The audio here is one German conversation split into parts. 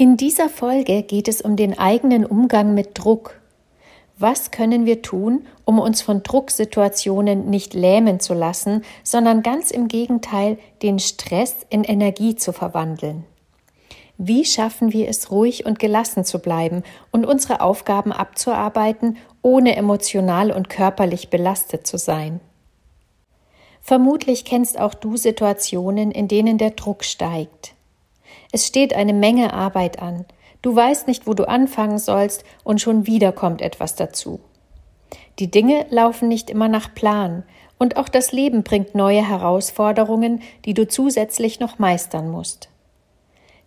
In dieser Folge geht es um den eigenen Umgang mit Druck. Was können wir tun, um uns von Drucksituationen nicht lähmen zu lassen, sondern ganz im Gegenteil den Stress in Energie zu verwandeln? Wie schaffen wir es, ruhig und gelassen zu bleiben und unsere Aufgaben abzuarbeiten, ohne emotional und körperlich belastet zu sein? Vermutlich kennst auch du Situationen, in denen der Druck steigt. Es steht eine Menge Arbeit an. Du weißt nicht, wo du anfangen sollst, und schon wieder kommt etwas dazu. Die Dinge laufen nicht immer nach Plan, und auch das Leben bringt neue Herausforderungen, die du zusätzlich noch meistern musst.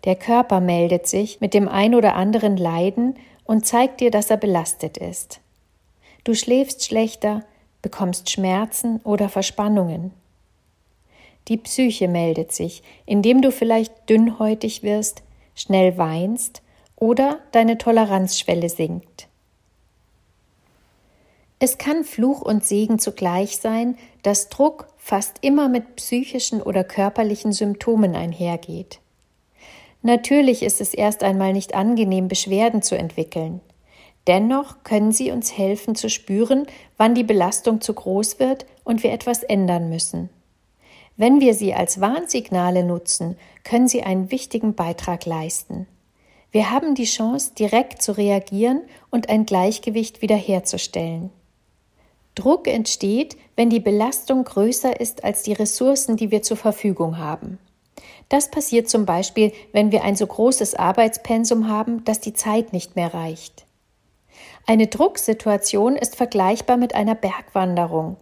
Der Körper meldet sich mit dem ein oder anderen Leiden und zeigt dir, dass er belastet ist. Du schläfst schlechter, bekommst Schmerzen oder Verspannungen. Die Psyche meldet sich, indem du vielleicht dünnhäutig wirst, schnell weinst oder deine Toleranzschwelle sinkt. Es kann Fluch und Segen zugleich sein, dass Druck fast immer mit psychischen oder körperlichen Symptomen einhergeht. Natürlich ist es erst einmal nicht angenehm, Beschwerden zu entwickeln. Dennoch können sie uns helfen zu spüren, wann die Belastung zu groß wird und wir etwas ändern müssen. Wenn wir sie als Warnsignale nutzen, können sie einen wichtigen Beitrag leisten. Wir haben die Chance, direkt zu reagieren und ein Gleichgewicht wiederherzustellen. Druck entsteht, wenn die Belastung größer ist als die Ressourcen, die wir zur Verfügung haben. Das passiert zum Beispiel, wenn wir ein so großes Arbeitspensum haben, dass die Zeit nicht mehr reicht. Eine Drucksituation ist vergleichbar mit einer Bergwanderung.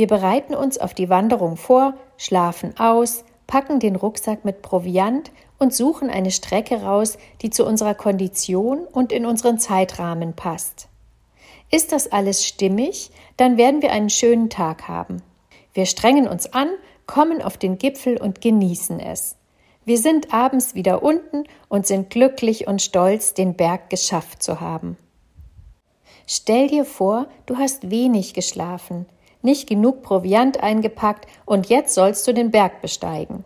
Wir bereiten uns auf die Wanderung vor, schlafen aus, packen den Rucksack mit Proviant und suchen eine Strecke raus, die zu unserer Kondition und in unseren Zeitrahmen passt. Ist das alles stimmig, dann werden wir einen schönen Tag haben. Wir strengen uns an, kommen auf den Gipfel und genießen es. Wir sind abends wieder unten und sind glücklich und stolz, den Berg geschafft zu haben. Stell dir vor, du hast wenig geschlafen, nicht genug Proviant eingepackt und jetzt sollst du den Berg besteigen.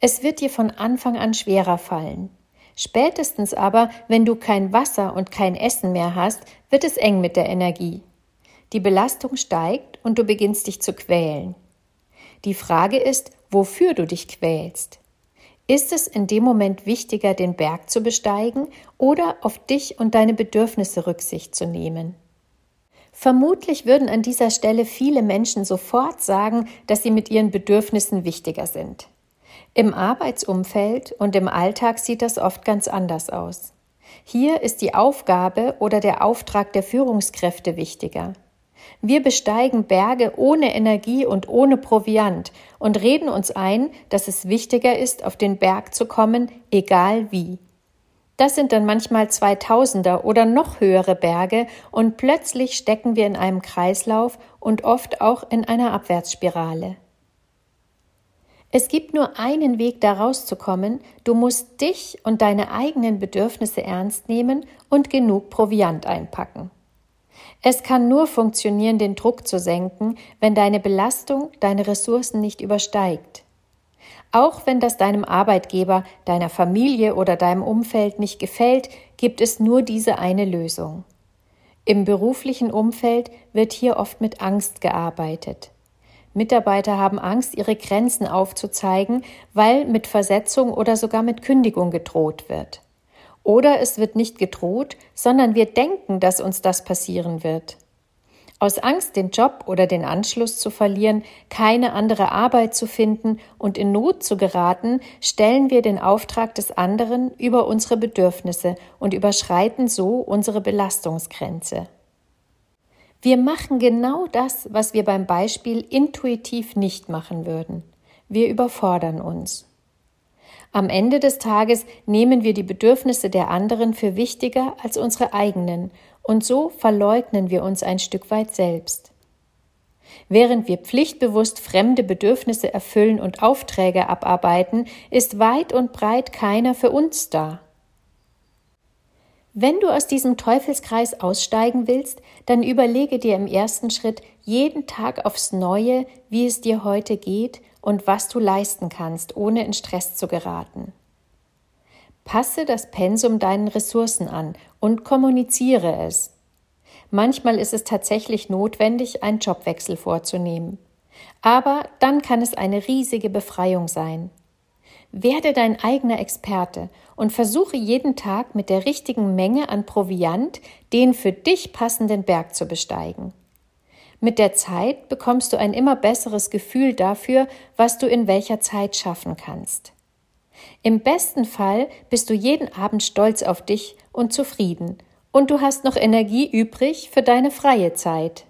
Es wird dir von Anfang an schwerer fallen. Spätestens aber, wenn du kein Wasser und kein Essen mehr hast, wird es eng mit der Energie. Die Belastung steigt und du beginnst dich zu quälen. Die Frage ist, wofür du dich quälst. Ist es in dem Moment wichtiger, den Berg zu besteigen oder auf dich und deine Bedürfnisse Rücksicht zu nehmen? Vermutlich würden an dieser Stelle viele Menschen sofort sagen, dass sie mit ihren Bedürfnissen wichtiger sind. Im Arbeitsumfeld und im Alltag sieht das oft ganz anders aus. Hier ist die Aufgabe oder der Auftrag der Führungskräfte wichtiger. Wir besteigen Berge ohne Energie und ohne Proviant und reden uns ein, dass es wichtiger ist, auf den Berg zu kommen, egal wie. Das sind dann manchmal Zweitausender oder noch höhere Berge und plötzlich stecken wir in einem Kreislauf und oft auch in einer Abwärtsspirale. Es gibt nur einen Weg, da rauszukommen. Du musst dich und deine eigenen Bedürfnisse ernst nehmen und genug Proviant einpacken. Es kann nur funktionieren, den Druck zu senken, wenn deine Belastung deine Ressourcen nicht übersteigt. Auch wenn das deinem Arbeitgeber, deiner Familie oder deinem Umfeld nicht gefällt, gibt es nur diese eine Lösung. Im beruflichen Umfeld wird hier oft mit Angst gearbeitet. Mitarbeiter haben Angst, ihre Grenzen aufzuzeigen, weil mit Versetzung oder sogar mit Kündigung gedroht wird. Oder es wird nicht gedroht, sondern wir denken, dass uns das passieren wird. Aus Angst, den Job oder den Anschluss zu verlieren, keine andere Arbeit zu finden und in Not zu geraten, stellen wir den Auftrag des anderen über unsere Bedürfnisse und überschreiten so unsere Belastungsgrenze. Wir machen genau das, was wir beim Beispiel intuitiv nicht machen würden. Wir überfordern uns. Am Ende des Tages nehmen wir die Bedürfnisse der anderen für wichtiger als unsere eigenen, und so verleugnen wir uns ein Stück weit selbst. Während wir pflichtbewusst fremde Bedürfnisse erfüllen und Aufträge abarbeiten, ist weit und breit keiner für uns da. Wenn du aus diesem Teufelskreis aussteigen willst, dann überlege dir im ersten Schritt jeden Tag aufs Neue, wie es dir heute geht und was du leisten kannst, ohne in Stress zu geraten. Passe das Pensum deinen Ressourcen an und kommuniziere es. Manchmal ist es tatsächlich notwendig, einen Jobwechsel vorzunehmen. Aber dann kann es eine riesige Befreiung sein. Werde dein eigener Experte und versuche jeden Tag mit der richtigen Menge an Proviant den für dich passenden Berg zu besteigen. Mit der Zeit bekommst du ein immer besseres Gefühl dafür, was du in welcher Zeit schaffen kannst. Im besten Fall bist du jeden Abend stolz auf dich und zufrieden, und du hast noch Energie übrig für deine freie Zeit.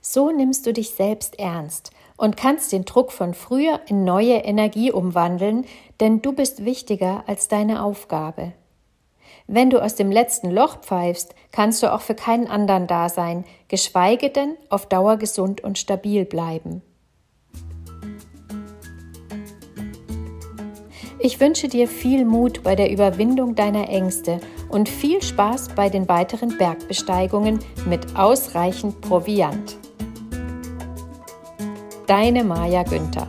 So nimmst du dich selbst ernst und kannst den Druck von früher in neue Energie umwandeln, denn du bist wichtiger als deine Aufgabe. Wenn du aus dem letzten Loch pfeifst, kannst du auch für keinen anderen da sein, geschweige denn auf Dauer gesund und stabil bleiben. Ich wünsche dir viel Mut bei der Überwindung deiner Ängste und viel Spaß bei den weiteren Bergbesteigungen mit ausreichend Proviant. Deine Maja Günther